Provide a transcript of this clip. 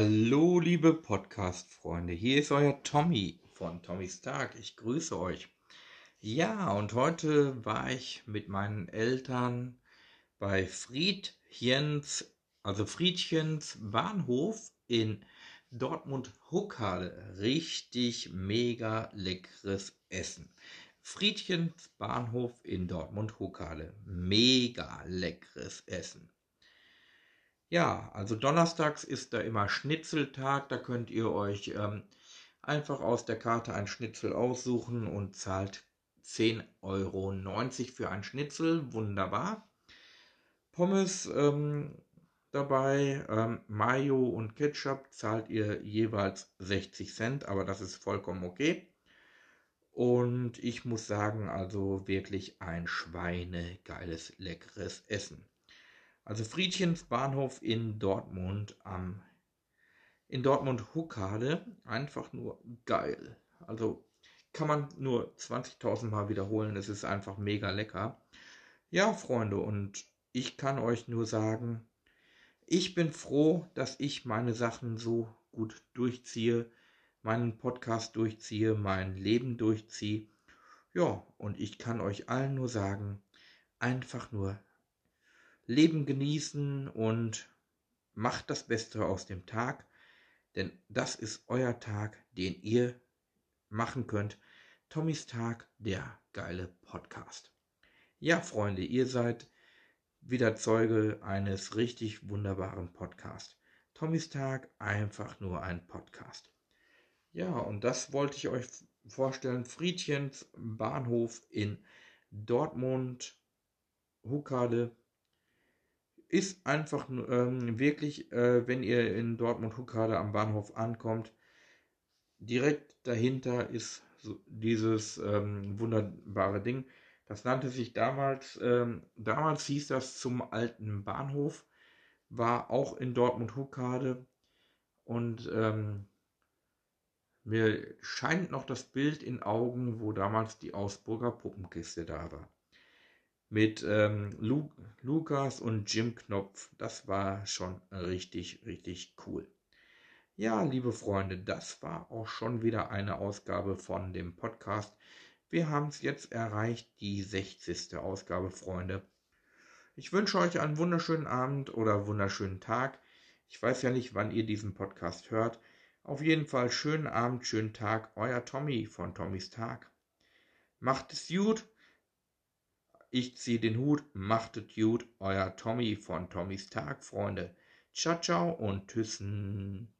Hallo, liebe Podcast-Freunde. Hier ist euer Tommy von Tommys Tag. Ich grüße euch. Ja, und heute war ich mit meinen Eltern bei Friedchens, also Friedchens Bahnhof in Dortmund-Huckhalle. Richtig mega leckeres Essen. Friedchens Bahnhof in Dortmund-Huckhalle. Mega leckeres Essen. Ja, also donnerstags ist da immer Schnitzeltag. Da könnt ihr euch ähm, einfach aus der Karte ein Schnitzel aussuchen und zahlt 10,90 Euro für ein Schnitzel. Wunderbar. Pommes ähm, dabei, ähm, Mayo und Ketchup zahlt ihr jeweils 60 Cent, aber das ist vollkommen okay. Und ich muss sagen, also wirklich ein schweinegeiles, leckeres Essen. Also Friedchens Bahnhof in Dortmund am in Dortmund Huckade einfach nur geil. Also kann man nur 20.000 Mal wiederholen. Es ist einfach mega lecker. Ja, Freunde, und ich kann euch nur sagen, ich bin froh, dass ich meine Sachen so gut durchziehe, meinen Podcast durchziehe, mein Leben durchziehe. Ja, und ich kann euch allen nur sagen, einfach nur Leben genießen und macht das Beste aus dem Tag, denn das ist euer Tag, den ihr machen könnt. Tommys Tag, der geile Podcast. Ja, Freunde, ihr seid wieder Zeuge eines richtig wunderbaren Podcasts. Tommys Tag, einfach nur ein Podcast. Ja, und das wollte ich euch vorstellen. Friedchens Bahnhof in Dortmund, Huckade, ist einfach ähm, wirklich, äh, wenn ihr in Dortmund-Huckade am Bahnhof ankommt, direkt dahinter ist so dieses ähm, wunderbare Ding. Das nannte sich damals, ähm, damals hieß das zum alten Bahnhof, war auch in Dortmund-Huckade und ähm, mir scheint noch das Bild in Augen, wo damals die Augsburger Puppenkiste da war mit ähm, Lu Lukas und Jim Knopf. Das war schon richtig, richtig cool. Ja, liebe Freunde, das war auch schon wieder eine Ausgabe von dem Podcast. Wir haben es jetzt erreicht, die 60. Ausgabe, Freunde. Ich wünsche euch einen wunderschönen Abend oder wunderschönen Tag. Ich weiß ja nicht, wann ihr diesen Podcast hört. Auf jeden Fall schönen Abend, schönen Tag. Euer Tommy von Tommys Tag. Macht es gut ich zieh den Hut, machtet gut, euer Tommy von Tommys Tag, Freunde. Ciao, ciao und tschüssen.